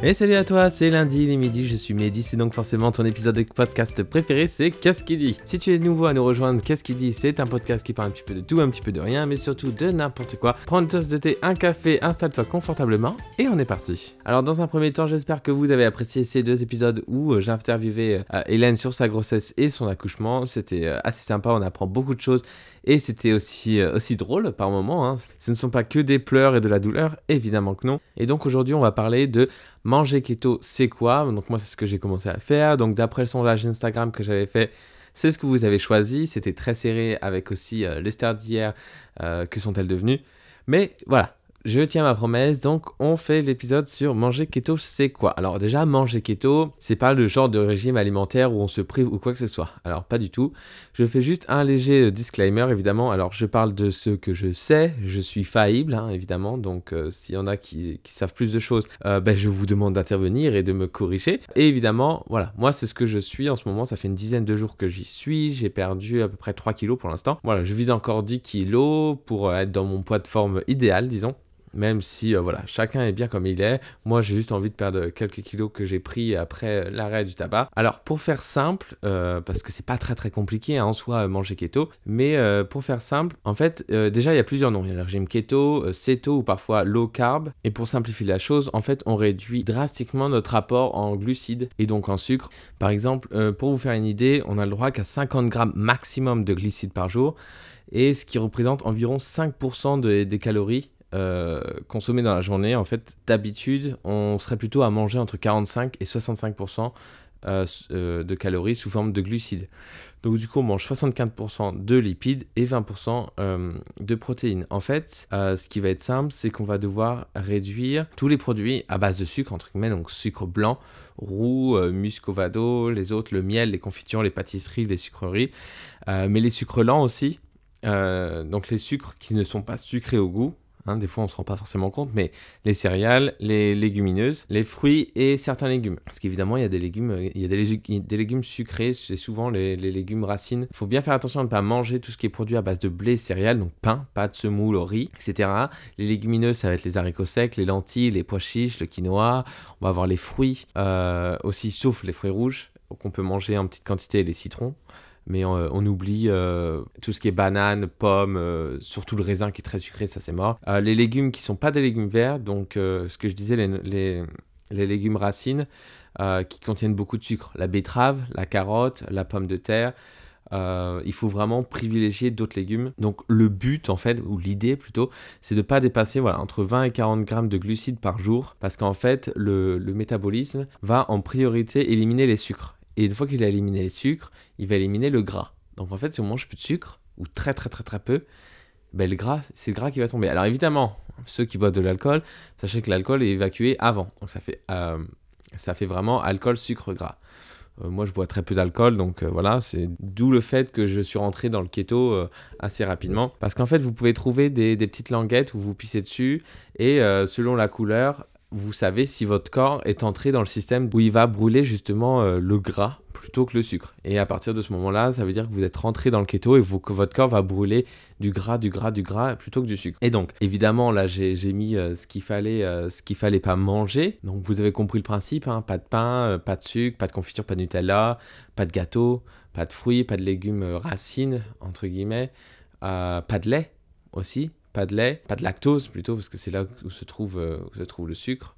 Et salut à toi, c'est lundi, il est midi, je suis Mehdi, c'est donc forcément ton épisode de podcast préféré, c'est Qu'est-ce qui dit? Si tu es nouveau à nous rejoindre, Qu'est-ce qui dit? C'est un podcast qui parle un petit peu de tout, un petit peu de rien, mais surtout de n'importe quoi. Prends une tasse de thé, un café, installe-toi confortablement et on est parti. Alors dans un premier temps, j'espère que vous avez apprécié ces deux épisodes où euh, j'interviewais euh, Hélène sur sa grossesse et son accouchement. C'était euh, assez sympa, on apprend beaucoup de choses et c'était aussi, aussi drôle par moments. Hein. Ce ne sont pas que des pleurs et de la douleur, évidemment que non. Et donc aujourd'hui, on va parler de manger keto, c'est quoi? Donc moi, c'est ce que j'ai commencé à faire. Donc d'après le sondage Instagram que j'avais fait, c'est ce que vous avez choisi. C'était très serré avec aussi euh, les stars d'hier. Euh, que sont-elles devenues Mais voilà, je tiens ma promesse, donc on fait l'épisode sur manger keto, c'est quoi? Alors déjà, manger keto, c'est pas le genre de régime alimentaire où on se prive ou quoi que ce soit. Alors pas du tout. Je fais juste un léger disclaimer, évidemment. Alors je parle de ce que je sais, je suis faillible, hein, évidemment. Donc euh, s'il y en a qui, savent plus de choses, euh, ben, je vous demande d'intervenir et de me corriger. Et évidemment, voilà, moi c'est ce que je suis en ce moment. Ça fait une dizaine de jours que j'y suis. J'ai perdu à peu près 3 kilos pour l'instant. Voilà, je vise encore 10 kilos pour être dans mon poids de forme idéal, disons même si euh, voilà, chacun est bien comme il est. Moi, j'ai juste envie de perdre quelques kilos que j'ai pris après l'arrêt du tabac. Alors, pour faire simple, euh, parce que c'est pas très très compliqué hein, en soi manger keto, mais euh, pour faire simple, en fait, déjà il y a plusieurs noms. Il y a le régime keto, céto ou parfois low carb. Et pour simplifier la chose, en fait, on réduit drastiquement notre apport en glucides et donc en sucre. Par exemple, pour vous faire une idée, on a le droit qu'à 50 grammes maximum de glucides par jour et ce qui représente environ 5% des calories euh, consommer dans la journée, en fait, d'habitude, on serait plutôt à manger entre 45 et 65% euh, euh, de calories sous forme de glucides. Donc du coup, on mange 64% de lipides et 20% de protéines. En fait, ce qui va être simple, c'est qu'on va devoir réduire tous les produits à base de sucre, entre guillemets, donc sucre blanc, roux, muscovado, les autres, le miel, les confitures, les pâtisseries, les sucreries, mais les sucres lents aussi. donc les sucres qui ne sont pas sucrés au goût, Hein, des fois, on ne se rend pas forcément compte, mais les céréales, les légumineuses, les fruits et certains légumes. Parce qu'évidemment, il y a des légumes, il y a des, légumes, sucrés, c'est souvent les, légumes racines. Il faut bien faire attention à ne pas manger tout ce qui est produit à base de blé, céréales, donc pain, pâtes, semoule, riz, etc. Les légumineuses, ça va être les haricots secs, les lentilles, les pois chiches, le quinoa. On va avoir les fruits euh, aussi, sauf les fruits rouges, qu'on peut manger en petite quantité, les citrons mais euh, on, oublie euh, tout ce qui est banane, pommes, euh, surtout le raisin qui est très sucré, ça c'est mort. les légumes qui sont pas des légumes verts, donc ce que je disais, les, les, légumes racines qui contiennent beaucoup de sucre, la betterave, la carotte, la pomme de terre. il faut vraiment privilégier d'autres légumes. Donc le but en fait, ou l'idée plutôt, c'est de ne pas dépasser voilà, entre 20 et 40 grammes de glucides par jour, parce qu'en fait le, le métabolisme va en priorité éliminer les sucres. Et une fois qu'il a éliminé les sucres, il va éliminer le gras. Donc en fait, si on mange plus de sucre, ou très très très très peu, ben le gras, c'est le gras qui va tomber. Alors évidemment, ceux qui boivent de l'alcool, sachez que l'alcool est évacué avant. Donc ça fait, euh, vraiment alcool, sucre, gras. Euh, moi, je bois très peu d'alcool, donc euh, voilà, c'est d'où le fait que je suis rentré dans le keto assez rapidement. Parce qu'en fait, vous pouvez trouver des, petites languettes où vous pissez dessus, et selon la couleur, vous savez si votre corps est entré dans le système où il va brûler justement euh, le gras plutôt que le sucre. Et à partir de ce moment-là, ça veut dire que vous êtes rentré dans le keto et que votre corps va brûler du gras, du gras, du gras plutôt que du sucre. Et donc, évidemment, là, j'ai mis euh, ce qu'il fallait, euh, ce qu'il fallait pas manger. Donc, vous avez compris le principe hein. pas de pain, pas de sucre, pas de confiture, pas de Nutella, pas de gâteau, pas de fruits, pas de légumes racines entre guillemets, pas de lait aussi pas de lait, pas de lactose plutôt, parce que c'est là où se trouve, euh, où se trouve le sucre.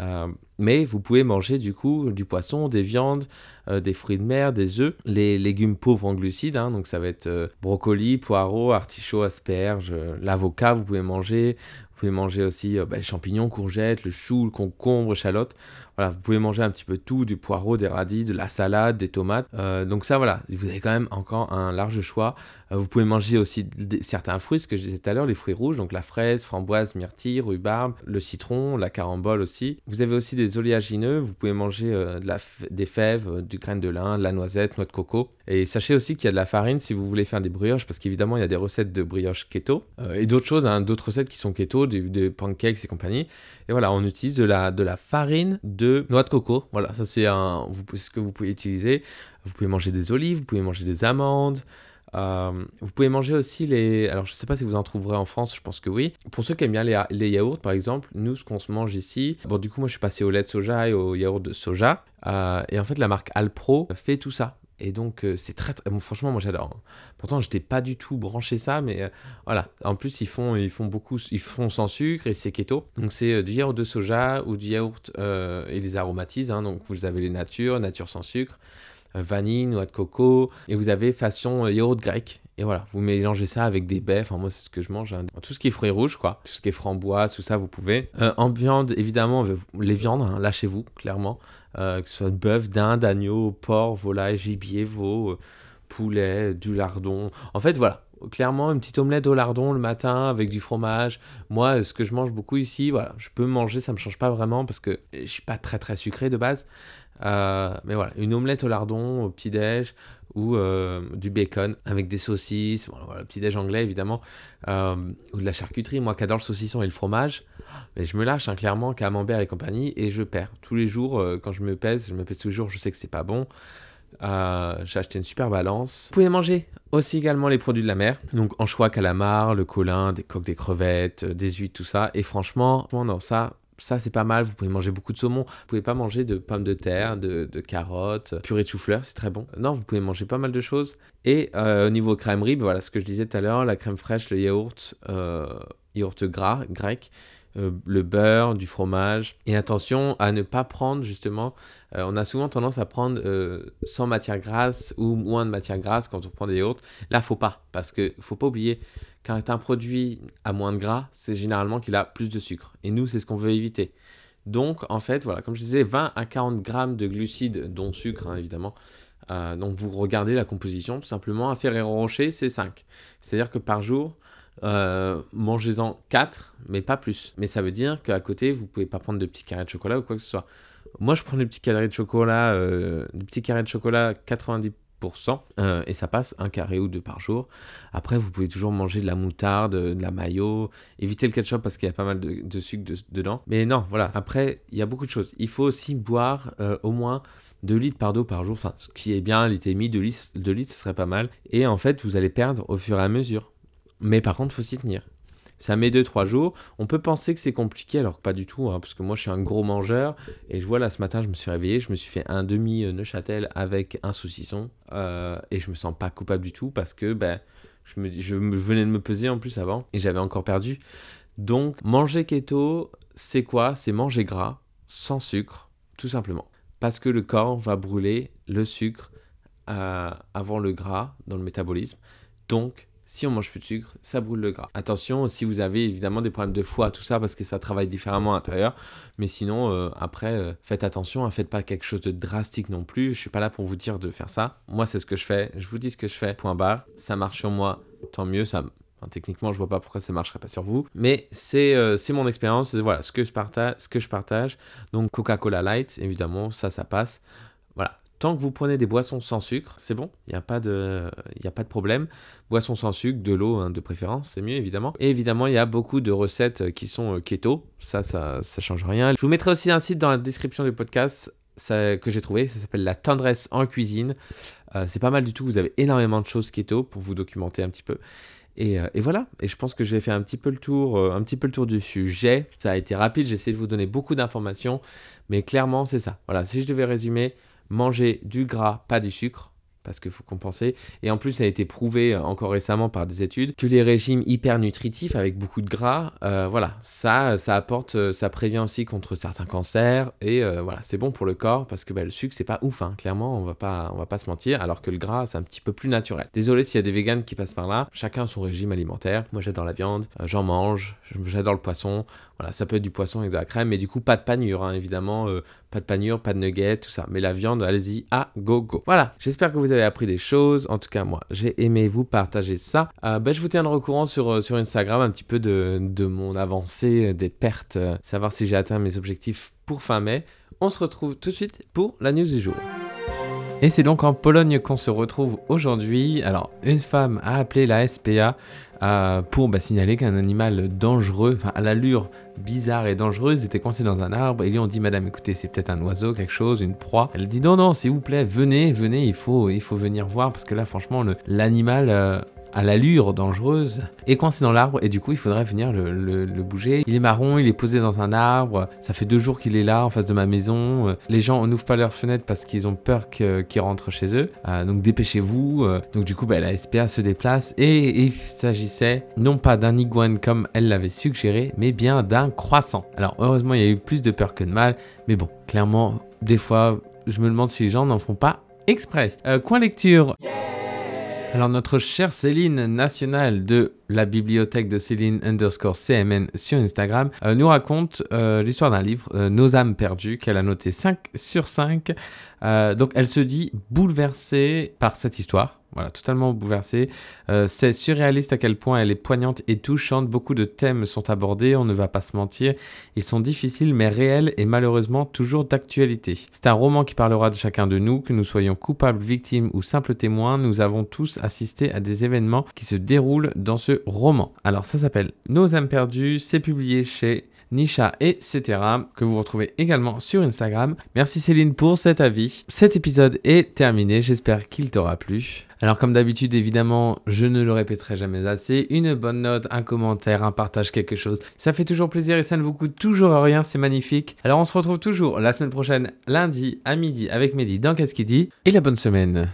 Euh, mais vous pouvez manger du coup du poisson, des viandes, euh, des fruits de mer, des œufs, les légumes pauvres en glucides, hein, donc ça va être brocoli, poireaux, artichauts, asperges, l'avocat, vous pouvez manger, vous pouvez manger aussi bah, les champignons, courgettes, le chou, le concombre, échalote. Voilà, vous pouvez manger un petit peu tout, du poireau, des radis, de la salade, des tomates. Euh, donc ça, voilà, vous avez quand même encore un large choix. Euh, vous pouvez manger aussi certains fruits, ce que je disais tout à l'heure, les fruits rouges, donc la fraise, framboise, myrtille, rhubarbe, le citron, la carambole aussi. Vous avez aussi des oléagineux, vous pouvez manger euh, des fèves, du grain de lin, de la noisette, noix de coco. Et sachez aussi qu'il y a de la farine si vous voulez faire des brioches, parce qu'évidemment, il y a des recettes de brioches keto et d'autres choses, hein, d'autres recettes qui sont keto, des, pancakes et compagnie. Et voilà, on utilise de la, de la farine de noix de coco. Voilà, ça c'est ce que vous pouvez utiliser. Vous pouvez manger des olives, vous pouvez manger des amandes, Euh, vous pouvez manger aussi les. Alors, je sais pas si vous en trouverez en France, je pense que oui. Pour ceux qui aiment bien les, les yaourts, par exemple, nous, ce qu'on se mange ici. Bon, du coup, moi, je suis passé au lait de soja et au yaourt de soja. Euh, et en fait, la marque Alpro fait tout ça. Et donc, euh, c'est très, très. Bon, franchement, moi, j'adore. Hein. Pourtant, je n'étais pas du tout branché ça, mais voilà. En plus, ils font, ils font beaucoup. Ils font sans sucre et c'est keto. Donc, c'est du yaourt de soja ou du yaourt. et les aromatisent. Hein. donc, vous avez les natures, nature sans sucre. Euh, vanille, noix de coco, et vous avez façon euh, yaourt grec. Et voilà, vous mélangez ça avec des baies, enfin moi c'est ce que je mange, hein. tout ce qui est fruits rouges quoi, tout ce qui est framboise, tout ça vous pouvez. Euh, en viande, évidemment, les viandes, lâchez-vous clairement, que ce soit bœuf, dinde, agneau, porc, volaille, gibier, veau, poulet, du lardon. En fait voilà, clairement une petite omelette au lardon le matin avec du fromage. Moi, ce que je mange beaucoup ici, voilà, je peux manger, ça me change pas vraiment parce que je suis pas très très sucré de base. Euh, mais voilà, une omelette au lardon au petit-déj ou euh, du bacon avec des saucisses, voilà, petit-déj anglais évidemment, euh, ou de la charcuterie. Moi qui adore le saucisson et le fromage, mais je me lâche hein, clairement camembert et compagnie et je perds. Tous les jours, quand je me pèse, je me pèse tous les jours, je sais que c'est pas bon. J'ai acheté une super balance. Vous pouvez manger aussi également les produits de la mer, donc anchois, calamar, le colin, des coques, des crevettes, des huîtres, tout ça. Et franchement, non, ça, ça c'est pas mal, vous pouvez manger beaucoup de saumon, vous pouvez pas manger de pommes de terre, de, carottes, purée de chou-fleur, c'est très bon. Non, vous pouvez manger pas mal de choses. Et euh, au niveau crèmerie, ben voilà ce que je disais tout à l'heure, la crème fraîche, le yaourt, euh, yaourt gras, grec, euh, le beurre, du fromage. Et attention à ne pas prendre justement, on a souvent tendance à prendre sans matière grasse ou moins de matière grasse quand on prend des yaourts. Là, faut pas, parce que faut pas oublier quand un produit a moins de gras, c'est généralement qu'il a plus de sucre. Et nous, c'est ce qu'on veut éviter. Donc, en fait, voilà, comme je disais, 20 à 40 grammes de glucides, dont sucre, hein, évidemment. Euh, donc, vous regardez la composition, tout simplement. Un Ferrero Rocher, c'est 5. C'est-à-dire que par jour, euh, mangez-en 4, mais pas plus. Mais ça veut dire qu'à côté, vous pouvez pas prendre de petits carrés de chocolat ou quoi que ce soit. Moi, je prends des petits carrés de chocolat, euh, des petits carrés de chocolat 90% euh, et ça passe un carré ou deux par jour. Après, vous pouvez toujours manger de la moutarde, de la mayo, éviter le ketchup parce qu'il y a pas mal de, sucre dedans. Mais non, voilà. Après, il y a beaucoup de choses. Il faut aussi boire au moins 2 litres par d'eau par jour. Enfin, ce qui est bien, demi, 2 litres, litres, ce serait pas mal. Et en fait, vous allez perdre au fur et à mesure. Mais par contre, il faut s'y tenir. Ça met 2-3 jours. On peut penser que c'est compliqué, alors que pas du tout, hein, parce que moi je suis un gros mangeur. Et je vois là ce matin, je me suis réveillé, je me suis fait un demi Neuchâtel avec un saucisson. Euh, et je me sens pas coupable du tout parce que ben, je, me, venais de me peser en plus avant et j'avais encore perdu. Donc manger keto, c'est quoi? C'est manger gras, sans sucre, tout simplement. Parce que le corps va brûler le sucre euh, avant le gras dans le métabolisme. Donc si on mange plus de sucre, ça brûle le gras. Attention, si vous avez évidemment des problèmes de foie, tout ça, parce que ça travaille différemment à l'intérieur. Mais sinon, euh, après, euh, faites attention, ne hein, faites pas quelque chose de drastique non plus. Je suis pas là pour vous dire de faire ça. Moi, c'est ce que je fais. Je vous dis ce que je fais. Point barre. Ça marche sur moi, tant mieux. Ça, techniquement, je vois pas pourquoi ça marcherait pas sur vous. Mais c'est euh, mon expérience. Voilà ce que je partage. Ce que je partage. Donc Coca-Cola Light, évidemment, ça, ça passe. Voilà, Tant que vous prenez des boissons sans sucre, c'est bon, il n'y a, pas de, problème. Boissons sans sucre, de l'eau hein, de préférence, c'est mieux évidemment. Et évidemment, il y a beaucoup de recettes qui sont euh, keto, ça, ça ne change rien. Je vous mettrai aussi un site dans la description du podcast que j'ai trouvé, ça s'appelle La tendresse en cuisine. Euh, c'est pas mal du tout, vous avez énormément de choses keto pour vous documenter un petit peu. Et, euh, voilà, et je pense que j'ai fait un petit peu un petit peu le tour du sujet. Ça a été rapide, j'ai essayé de vous donner beaucoup d'informations, mais clairement c'est ça. Voilà, si je devais résumer, manger du gras, pas du sucre, parce qu'il faut compenser. Et en plus, ça a été prouvé euh, encore récemment par des études que les régimes hyper nutritifs avec beaucoup de gras, euh, voilà, ça, ça apporte, euh, ça prévient aussi contre certains cancers et voilà, c'est bon pour le corps parce que bah, le sucre c'est pas ouf, hein. clairement, on va pas, on va pas se mentir, alors que le gras c'est un petit peu plus naturel. Désolé s'il y a des véganes qui passent par là. Chacun son régime alimentaire. Moi j'adore la viande, j'en mange, j'adore le poisson. Voilà, ça peut être du poisson avec de la crème, mais du coup pas de panure, hein, évidemment, pas de panure, pas de nuggets, tout ça. Mais la viande, allez-y, à go go. Voilà, j'espère que vous avez appris des choses. En tout cas, moi, j'ai aimé vous partager ça. Euh, ben, je vous tiendrai au courant sur, euh, Instagram un petit peu de, mon avancée, des pertes, euh, savoir si j'ai atteint mes objectifs pour fin mai. On se retrouve tout de suite pour la news du jour. Et c'est donc en Pologne qu'on se retrouve aujourd'hui. Alors, une femme a appelé la SPA euh, pour bah, signaler qu'un animal dangereux, à l'allure bizarre et dangereuse, était coincé dans un arbre. Et lui on dit Madame, écoutez, c'est peut-être un oiseau, quelque chose, une proie. Elle dit Non, non, s'il vous plaît, venez, venez, il faut, il faut venir voir parce que là, franchement, l'animal. Euh, à l'allure dangereuse, est coincé dans l'arbre et du coup il faudrait venir le, bouger. Il est marron, il est posé dans un arbre, ça fait deux jours qu'il est là en face de ma maison. Les gens n'ouvrent pas leurs fenêtres parce qu'ils ont peur qu'il rentre chez eux, euh, donc dépêchez-vous. Euh. Donc du coup bah, la SPA se déplace et il s'agissait non pas d'un iguane comme elle l'avait suggéré, mais bien d'un croissant. Alors heureusement il y a eu plus de peur que de mal, mais bon, clairement, des fois je me demande si les gens n'en font pas exprès. Euh, coin lecture. Alors notre chère Céline nationale de la bibliothèque de Céline underscore CMN sur Instagram euh, nous raconte euh, l'histoire d'un livre, euh, Nos âmes perdues, qu'elle a noté 5 sur 5. donc elle se dit bouleversée par cette histoire. Voilà, totalement bouleversée. C'est surréaliste à quel point elle est poignante et touchante. Beaucoup de thèmes sont abordés, on ne va pas se mentir. Ils sont difficiles mais réels et malheureusement toujours d'actualité. C'est un roman qui parlera de chacun de nous, que nous soyons coupables, victimes ou simples témoins. Nous avons tous assisté à des événements qui se déroulent dans ce roman. Alors ça s'appelle Nos âmes perdues, c'est publié chez Nisha, etc. que vous retrouvez également sur Instagram. Merci Céline pour cet avis. Cet épisode est terminé, j'espère qu'il t'aura plu. Alors comme d'habitude, évidemment, je ne le répéterai jamais assez, une bonne note, un commentaire, un partage, quelque chose, ça fait toujours plaisir et ça ne vous coûte toujours rien, c'est magnifique. Alors on se retrouve toujours la semaine prochaine, lundi à midi avec Mehdi dans Qu'est-ce qu'il dit? Et la bonne semaine.